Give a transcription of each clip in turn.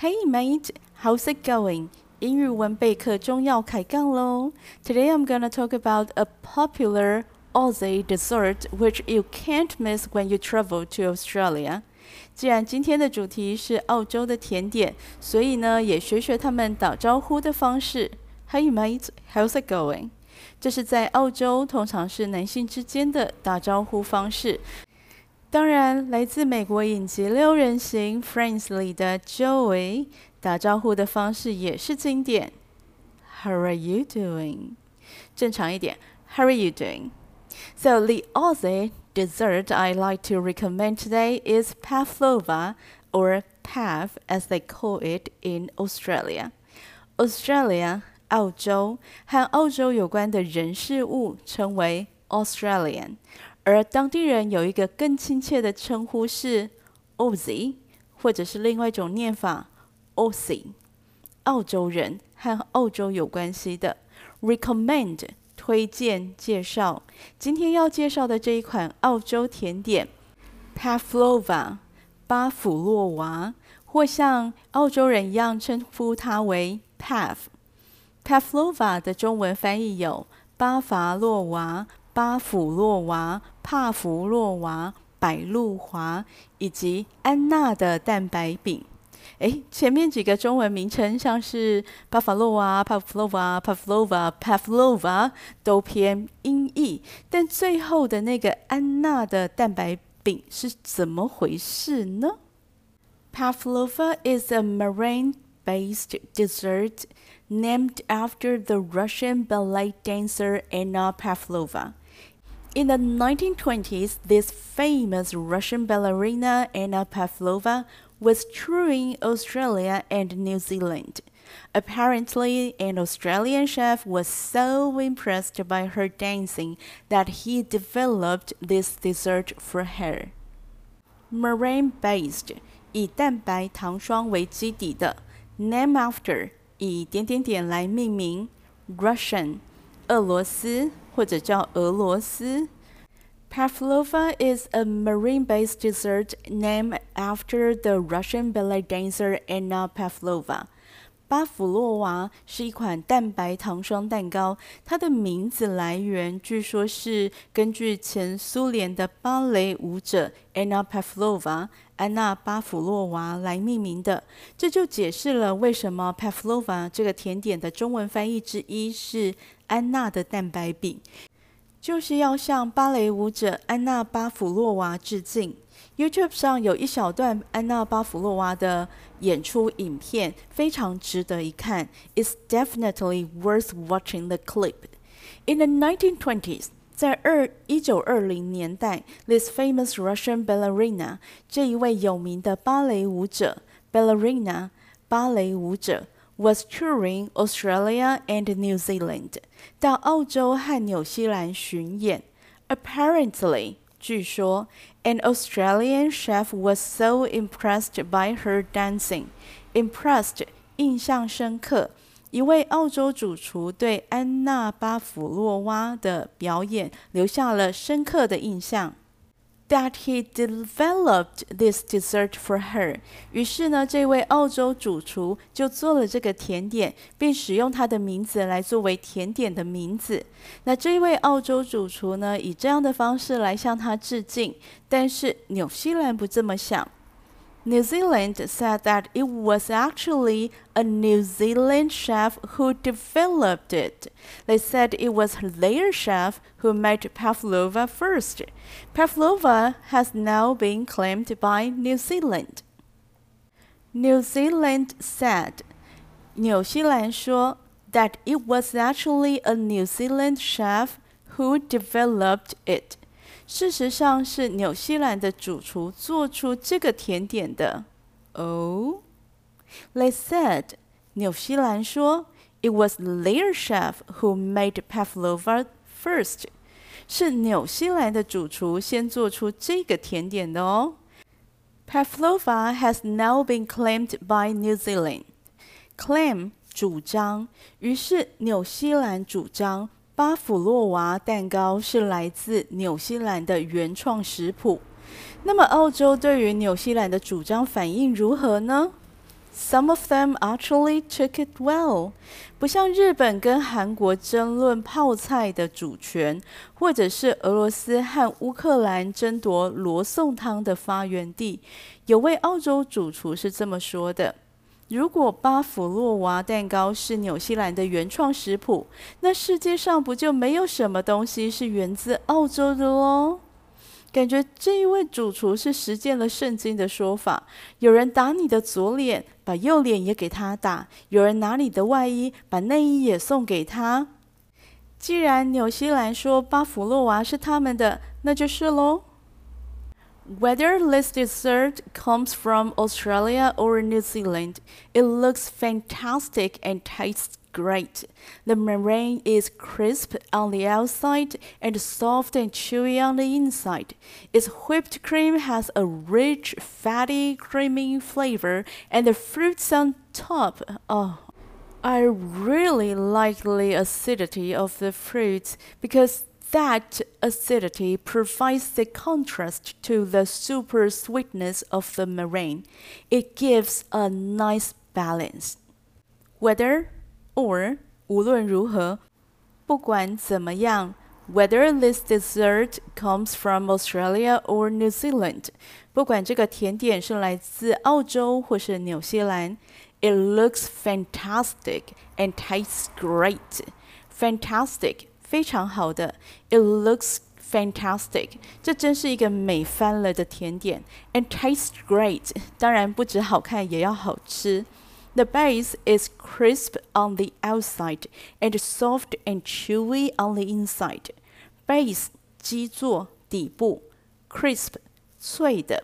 Hey mate, how's it going? 英语文备课中要开杠喽！Today I'm gonna talk about a popular Aussie dessert which you can't miss when you travel to Australia. 既然今天的主题是澳洲的甜点，所以呢，也学学他们打招呼的方式。Hey mate, how's it going? 这是在澳洲通常是男性之间的打招呼方式。 当然，来自美国影集六人行《Friends》里的 Joey 打招呼的方式也是经典。How are you doing？正常一点，How are you doing？So the Aussie dessert I like to recommend today is pavlova or pav as they call it in Australia. Australia 澳洲和澳洲有关的人事物称为 Australian。 而当地人有一个更亲切的称呼是 Aussie，或者是另外一种念法 Aussie。澳洲人和澳洲有关系的 recommend 推荐介绍。今天要介绍的这一款澳洲甜点 Pavlova 巴甫洛娃，或像澳洲人一样称呼它为 Pav。Pavlova 的中文翻译有巴伐洛娃。巴甫洛娃、帕弗洛娃、百露华以及安娜的蛋白饼。诶，前面几个中文名称像是巴伐洛娃、帕弗洛娃、帕夫洛娃、帕夫洛娃都偏音译，但最后的那个安娜的蛋白饼是怎么回事呢？Pavlova is a meringue-based dessert named after the Russian ballet dancer Anna Pavlova. In the 1920s, this famous Russian ballerina Anna Pavlova was touring Australia and New Zealand. Apparently, an Australian chef was so impressed by her dancing that he developed this dessert for her. Meringue-based 以蛋白糖霜为基底的，name after 以点点点来命名，Russian 俄罗斯。 或者叫俄罗斯。Pavlova is a marine-based dessert named after the Russian ballet dancer Anna Pavlova。巴甫洛娃是一款蛋白糖霜蛋糕，它的名字来源据说是根据前苏联的芭蕾舞者 Anna Pavlova 安娜巴甫洛娃来命名的。这就解释了为什么 Pavlova 这个甜点的中文翻译之一是。安娜的蛋白饼，就是要向芭蕾舞者安娜巴甫洛娃致敬。YouTube 上有一小段安娜巴甫洛娃的演出影片，非常值得一看。It's definitely worth watching the clip. In the 1920s，在二一九二零年代，this famous Russian ballerina 这一位有名的芭蕾舞者 ballerina 芭蕾舞者。was touring Australia and New Zealand，到澳洲和纽西兰巡演。Apparently，据说，an Australian chef was so impressed by her dancing。Impressed，印象深刻。 一位澳洲主厨对安娜巴甫洛娃的表演留下了深刻的印象。That he developed this dessert for her。于是呢，这位澳洲主厨就做了这个甜点，并使用他的名字来作为甜点的名字。那这位澳洲主厨呢，以这样的方式来向他致敬。但是纽西兰不这么想。New Zealand said that it was actually a New Zealand chef who developed it. They said it was their chef who made pavlova first. Pavlova has now been claimed by New Zealand. New Zealand said, 纽西兰说 that it was actually a New Zealand chef who developed it. 事实上是纽西兰的主厨做出这个甜点的。哦，They said，纽西兰说，It was their chef who made pavlova first，是纽西兰的主厨先做出这个甜点的哦。Pavlova has now been claimed by New Zealand。Claim 主张，于是纽西兰主张。巴甫洛娃蛋糕是来自纽西兰的原创食谱。那么，澳洲对于纽西兰的主张反应如何呢 Some of them actually took it well，不像日本跟韩国争论泡菜的主权，或者是俄罗斯和乌克兰争夺罗宋汤的发源地。有位澳洲主厨是这么说的：“如果巴甫洛娃蛋糕是纽西兰的原创食谱，那世界上不就没有什么东西是源自澳洲的喽？”感觉这一位主厨是实践了圣经的说法：有人打你的左脸，把右脸也给他打；有人拿你的外衣，把内衣也送给他。既然纽西兰说巴甫洛娃是他们的，那就是喽。Whether this dessert comes from Australia or New Zealand, it looks fantastic and tastes great. The meringue is crisp on the outside and soft and chewy on the inside. Its whipped cream has a rich, fatty, creamy flavor, and the fruits on top. Oh, I really like the acidity of the fruits because that acidity provides the contrast to the super sweetness of the meringue. It gives a nice balance. Whether or 无论如何，不管怎么样，whether this dessert comes from Australia or New Zealand，不管这个甜点是来自澳洲或是纽西兰，it looks fantastic and tastes great. Fantastic， 非常好的，it looks fantastic，这真是一个美翻了的甜点，and tastes great，当然不止好看，也要好吃。The base is crisp on the outside and soft and chewy on the inside. Base 基座底部，crisp 脆的。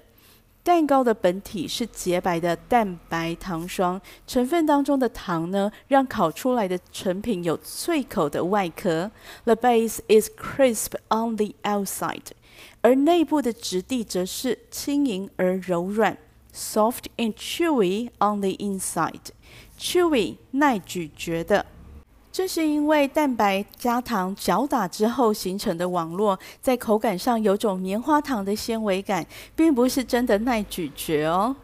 蛋糕的本体是洁白的蛋白糖霜，成分当中的糖呢，让烤出来的成品有脆口的外壳。The base is crisp on the outside，而内部的质地则是轻盈而柔软。Soft and chewy on the inside. Chewy 耐咀嚼的，这是因为蛋白加糖搅打之后形成的网络，在口感上有种棉花糖的纤维感，并不是真的耐咀嚼哦。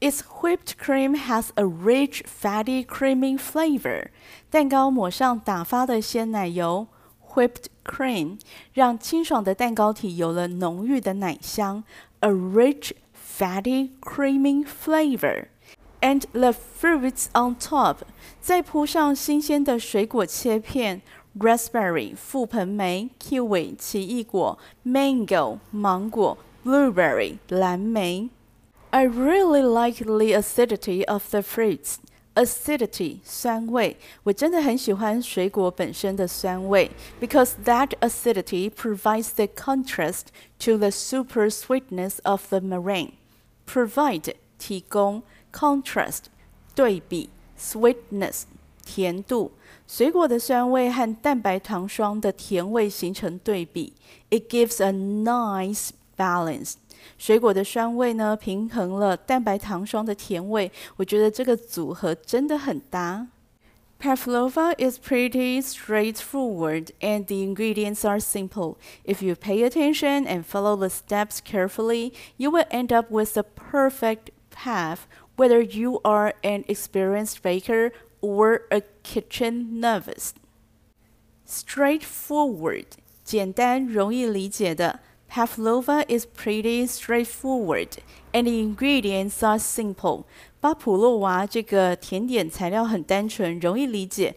Its whipped cream has a rich, fatty, creamy flavor. 蛋糕抹上打发的鲜奶油，whipped cream，让清爽的蛋糕体有了浓郁的奶香。A rich Fatty, creamy flavor, and the fruits on top，再铺上新鲜的水果切片：raspberry 覆盆莓，kiwi 奇异果，mango 芒果，blueberry 蓝莓。I really like the acidity of the fruits. Acidity 酸味，我真的很喜欢水果本身的酸味，because that acidity provides the contrast to the super sweetness of the meringue. Provide 提供 ，contrast 对比，sweetness 甜度，水果的酸味和蛋白糖霜的甜味形成对比，it gives a nice balance。水果的酸味呢，平衡了蛋白糖霜的甜味，我觉得这个组合真的很搭。Pavlova is pretty straightforward and the ingredients are simple. If you pay attention and follow the steps carefully, you will end up with the perfect path, whether you are an experienced baker or a kitchen novice. Straightforward，简单容易理解的。Pavlova is pretty straightforward, and the ingredients are simple. 巴甫洛娃这个甜点材料很单纯，容易理解，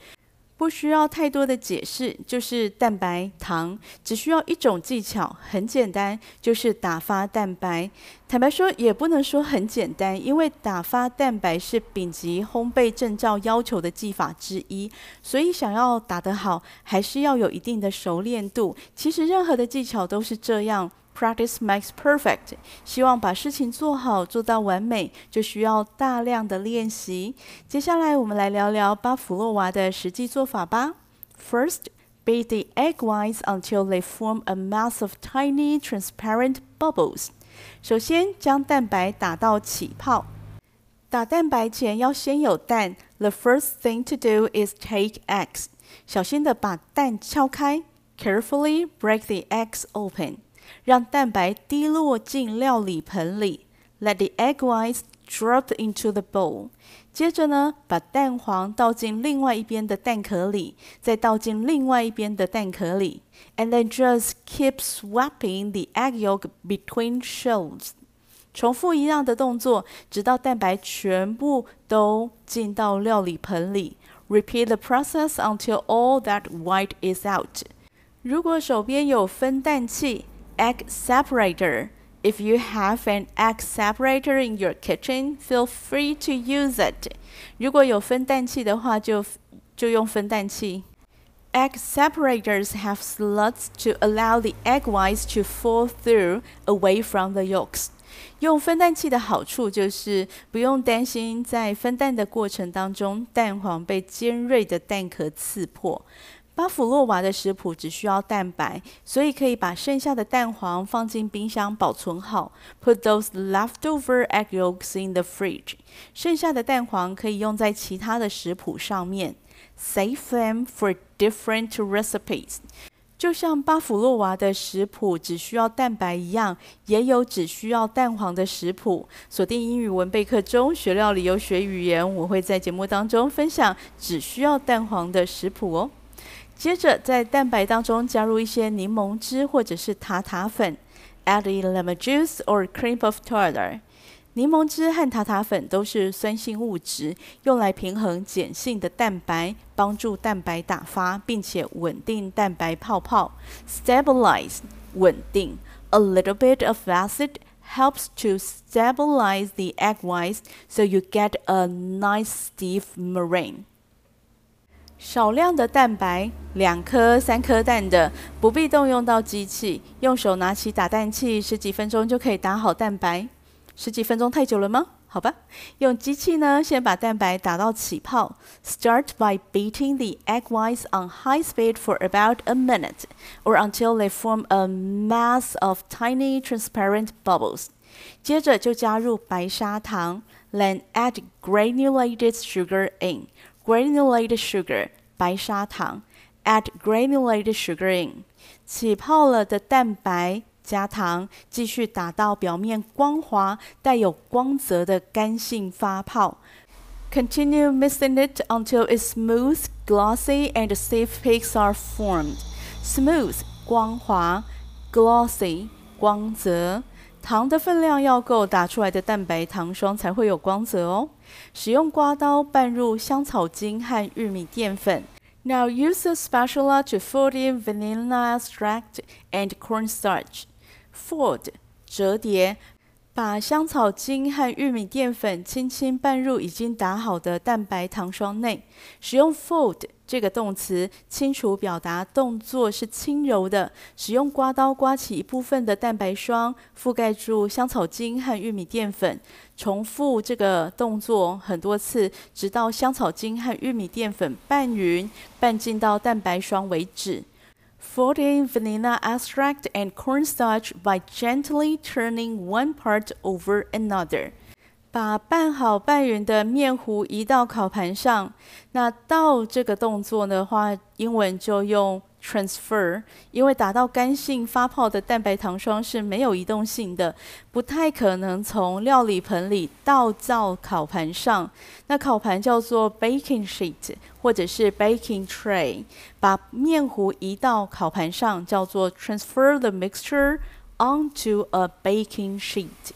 不需要太多的解释，就是蛋白糖，只需要一种技巧，很简单，就是打发蛋白。坦白说，也不能说很简单，因为打发蛋白是丙级烘焙证照要求的技法之一，所以想要打得好，还是要有一定的熟练度。其实任何的技巧都是这样。Practice makes perfect。希望把事情做好，做到完美，就需要大量的练习。接下来，我们来聊聊巴甫洛娃的实际做法吧。First, beat the egg whites until they form a mass of tiny, transparent bubbles。首先，将蛋白打到起泡。打蛋白前要先有蛋。The first thing to do is take eggs。小心的把蛋敲开。Carefully break the eggs open。 让蛋白滴落进料理盆里，Let the egg whites drop into the bowl。接着呢，把蛋黄倒进另外一边的蛋壳里，再倒进另外一边的蛋壳里，and then just keep swapping the egg yolk between shells。重复一样的动作，直到蛋白全部都进到料理盆里。Repeat the process until all that white is out。如果手边有分蛋器 （egg separator）。If you have an egg separator in your kitchen, feel free to use it. 如果有分蛋器的话，就就用分蛋器。Egg separators have slots to allow the egg whites to fall through away from the yolks. 用分蛋器的好处就是不用担心在分蛋的过程当中，蛋黄被尖锐的蛋壳刺破。 巴甫洛娃的食谱只需要蛋白，所以可以把剩下的蛋黄放进冰箱保存好。Put those leftover egg yolks in the fridge。剩下的蛋黄可以用在其他的食谱上面。Save them for different recipes。就像巴甫洛娃的食谱只需要蛋白一样，也有只需要蛋黄的食谱。锁定英语文备课中学料理游学语言，我会在节目当中分享只需要蛋黄的食谱哦。接着，在蛋白当中加入一些柠檬汁或者是塔塔粉，add in lemon juice or cream of tartar。柠檬汁和塔塔粉都是酸性物质，用来平衡碱性的蛋白，帮助蛋白打发，并且稳定蛋白泡泡。Stabilize，稳定。A little bit of acid helps to stabilize the egg whites, so you get a nice stiff meringue。少量的蛋白，两颗、三颗蛋的，不必动用到机器，用手拿起打蛋器，十几分钟就可以打好蛋白。十几分钟太久了吗？好吧，用机器呢，先把蛋白打到起泡。Start by beating the egg whites on high speed for about a minute, or until they form a mass of tiny transparent bubbles. 接着就加入白砂糖，then add granulated sugar in. Granulated sugar 白砂糖，add granulated sugar in。起泡了的蛋白加糖，继续打到表面光滑、带有光泽的干性发泡。Continue mixing it until it's smooth, glossy, and stiff peaks are formed. Smooth 光滑，glossy 光泽。 糖的分量要够，打出来的蛋白糖霜才会有光泽哦。使用刮刀拌入香草精和玉米淀粉。Now use a spatula to fold in vanilla extract and cornstarch. Fold 折叠，把香草精和玉米淀粉轻轻拌入已经打好的蛋白糖霜内。使用 fold。这个动词清楚表达动作是轻柔的，使用刮刀刮起一部分的蛋白霜，覆盖住香草精和玉米淀粉，重复这个动作很多次，直到香草精和玉米淀粉拌匀、拌进到蛋白霜为止。Fold in vanilla extract and cornstarch by gently turning one part over another. 把拌好拌匀的面糊移到烤盘上。那倒这个动作的话，英文就用 transfer，因为打到干性发泡的蛋白糖霜是没有移动性的，不太可能从料理盆里倒到烤盘上。那烤盘叫做 baking sheet 或者是 baking tray。把面糊移到烤盘上叫做 transfer the mixture onto a baking sheet。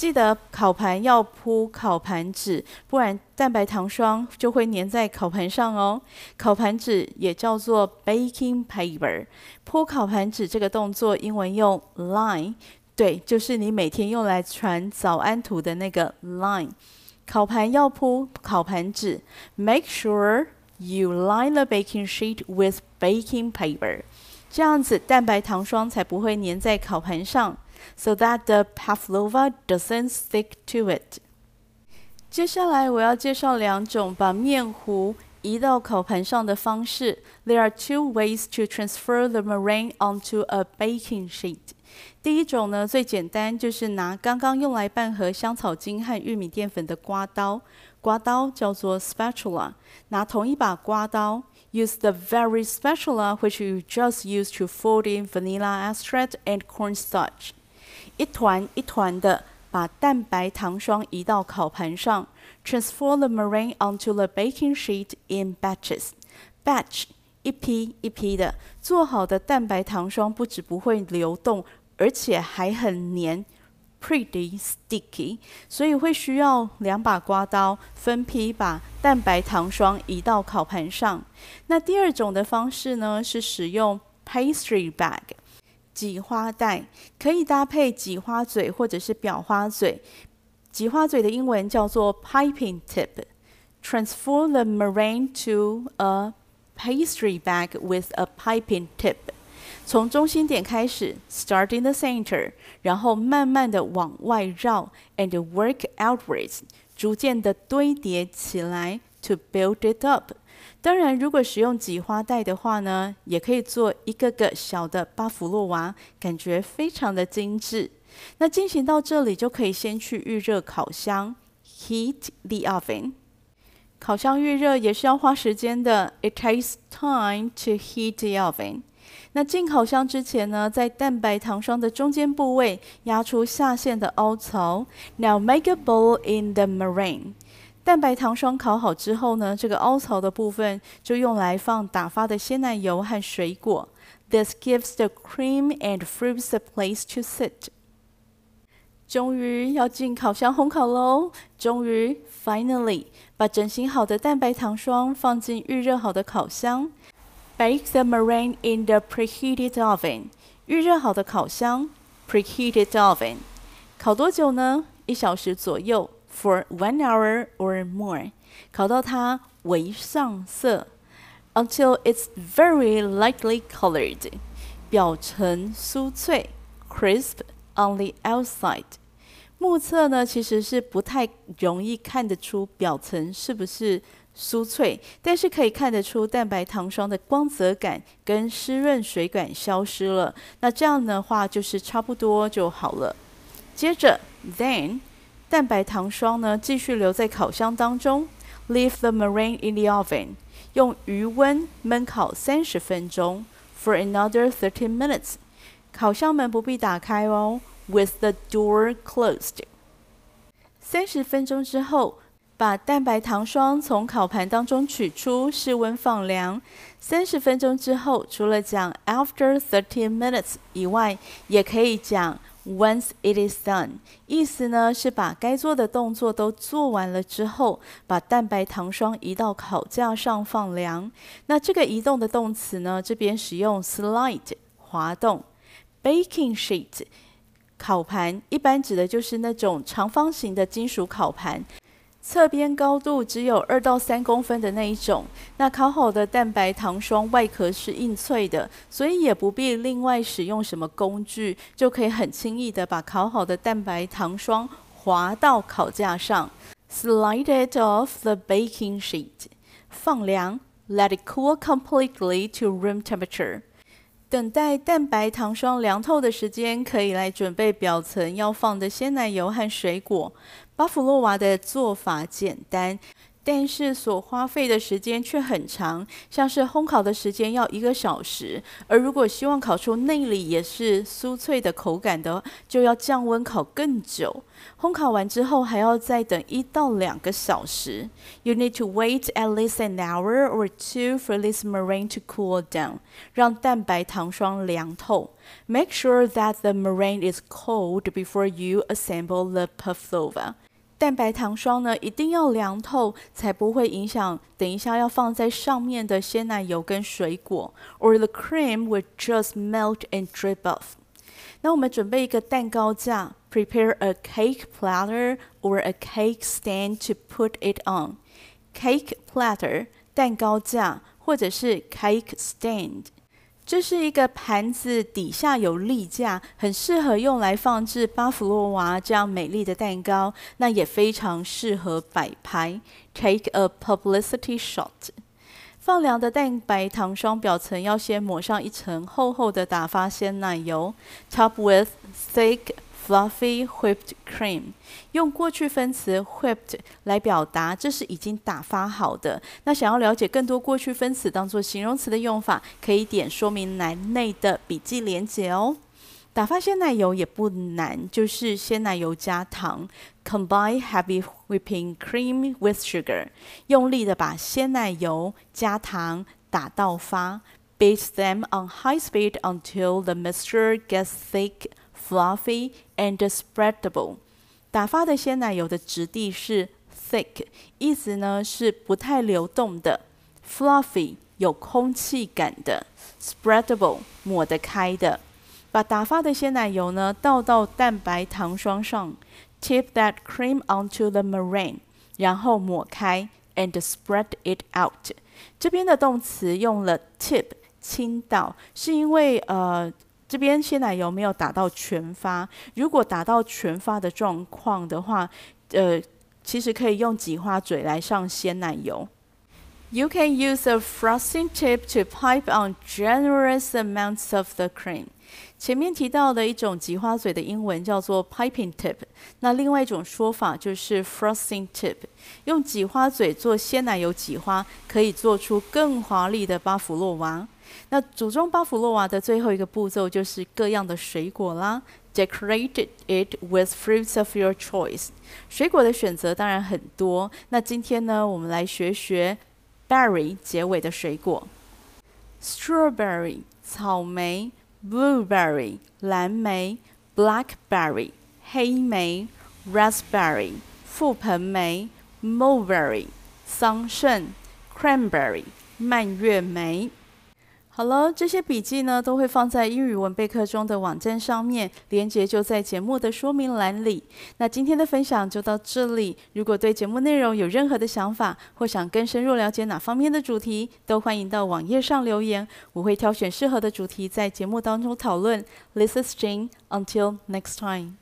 记得烤盘要铺烤盘纸，不然蛋白糖霜就会粘在烤盘上哦。烤盘纸也叫做 baking paper。铺烤盘纸这个动作，英文用 line，对，就是你每天用来传早安图的那个 line。烤盘要铺烤盘纸，make sure you line the baking sheet with baking paper，这样子蛋白糖霜才不会粘在烤盘上。So that the pavlova doesn't stick to it。接下来我要介绍两种把面糊移到烤盘上的方式。There are two ways to transfer the meringue onto a baking sheet。第一种呢，最简单，就是拿刚刚用来拌合香草精和玉米淀粉的刮刀，刮刀叫做 spatula，拿同一把刮刀，use the very spatula which you just used to fold in vanilla extract and cornstarch。 一团一团的把蛋白糖霜移到烤盘上，Transfer the meringue onto the baking sheet in batches. Batch 一批一批的做好的蛋白糖霜，不止不会流动，而且还很黏，pretty sticky。所以会需要两把刮刀，分批把蛋白糖霜移到烤盘上。那第二种的方式呢，是使用 pastry bag，挤花袋，可以搭配挤花嘴或者是裱花嘴。挤花嘴的英文叫做 piping tip。Transfer the meringue to a pastry bag with a piping tip。从中心点开始，start in the center，然后慢慢的往外绕，and work outwards，逐渐的堆叠起来，to build it up。 当然，如果使用挤花袋的话呢，也可以做一个个小的巴甫洛娃，感觉非常的精致。那进行到这里，就可以先去预热烤箱，heat the oven。烤箱预热也是要花时间的，it takes time to heat the oven。那进烤箱之前呢，在蛋白糖霜的中间部位压出下陷的凹槽。Now make a bowl in the meringue。蛋白糖霜烤好之后呢，这个凹槽的部分就用来放打发的鲜奶油和水果。This gives the cream and fruits a place to sit。终于要进烤箱烘烤喽！终于，finally，把整形好的蛋白糖霜放进预热好的烤箱。Bake the meringue in the preheated oven。预热好的烤箱，preheated oven。烤多久呢？一小时左右，for one hour or more。烤到它微上色，until it's very lightly colored。表层酥脆，crisp on the outside。目测呢，其实是不太容易看得出表层是不是酥脆，但是可以看得出蛋白糖霜的光泽感跟湿润水感消失了。那这样的话就是差不多就好了。接着，then 蛋白糖霜呢继续留在烤箱当中，leave the meringue in the oven，用余温焖烤三十分钟，for another thirty minutes。烤箱门不必打开哦。With the door closed。三十分钟之后，把蛋白糖霜从烤盘当中取出，室温放凉。三十分钟之后，除了讲 after thirty minutes 以外，也可以讲 once it is done。意思呢是把该做的动作都做完了之后，把蛋白糖霜移到烤架上放凉。那这个移动的动词呢，这边使用 slide 滑动，baking sheet。烤盘一般指的就是那种长方形的金属烤盘，侧边高度只有二到三公分的那一种。那烤好的蛋白糖霜外壳是硬脆的，所以也不必另外使用什么工具，就可以很轻易的把烤好的蛋白糖霜滑到烤架上。Slide it off the baking sheet，放凉，Let it cool completely to room temperature。等待蛋白糖霜凉透的时间，可以来准备表层要放的鲜奶油和水果。巴甫洛娃的做法简单。但是所花费的时间却很长，像是烘烤的时间要一个小时，而如果希望烤出内里也是酥脆的口感的，就要降温烤更久。烘烤完之后还要再等一到两个小时。You need to wait at least an hour or two for this meringue to cool down，让蛋白糖霜凉透。Make sure that the meringue is cold before you assemble the pavlova。蛋白糖霜呢，一定要凉透，才不会影响等一下要放在上面的鲜奶油跟水果，or the cream would just melt and drip off。那我们准备一个蛋糕架，prepare a cake platter or a cake stand to put it on。cake platter 蛋糕架，或者是 cake stand。这是一个盘子，底下有立架，很适合用来放置巴甫洛娃这样美丽的蛋糕。那也非常适合摆拍，take a publicity shot。放凉的蛋白糖霜表层要先抹上一层厚厚的打发鲜奶油，top with thick。Fluffy whipped cream，用过去分词 whipped 来表达，这是已经打发好的。那想要了解更多过去分词当做形容词的用法，可以点说明栏内的笔记连结哦。打发鲜奶油也不难，就是鲜奶油加糖 Combine heavy whipping cream with sugar，用力的把鲜奶油加糖打到发。Beat them on high speed until the mixture gets thick, fluffy, and spreadable。打发的鲜奶油的质地是 thick，意思呢是不太流动的；fluffy 有空气感的；spreadable 抹得开的。把打发的鲜奶油呢倒到蛋白糖霜上，tip that cream onto the meringue，然后抹开，and spread it out。这边的动词用了 tip。倾倒是因为呃这边鲜奶油没有打到全发，如果打到全发的状况的话，呃其实可以用挤花嘴来上鲜奶油。You can use a frosting tip to pipe on generous amounts of the cream。前面提到的一种挤花嘴的英文叫做 piping tip，那另外一种说法就是 frosting tip。用挤花嘴做鲜奶油挤花，可以做出更华丽的巴甫洛娃。那组装巴甫洛娃的最后一个步骤就是各样的水果啦，Decorate it with fruits of your choice。水果的选择当然很多。那今天呢，我们来学学 berry 结尾的水果：strawberry 草莓，blueberry 蓝莓，blackberry 黑莓，raspberry 覆盆莓，mulberry 桑葚，cranberry 蔓越莓。好了，这些笔记呢都会放在英语文备课中的网站上面，连接就在节目的说明栏里。那今天的分享就到这里。如果对节目内容有任何的想法，或想更深入了解哪方面的主题，都欢迎到网页上留言，我会挑选适合的主题在节目当中讨论。This is Jane. Until next time.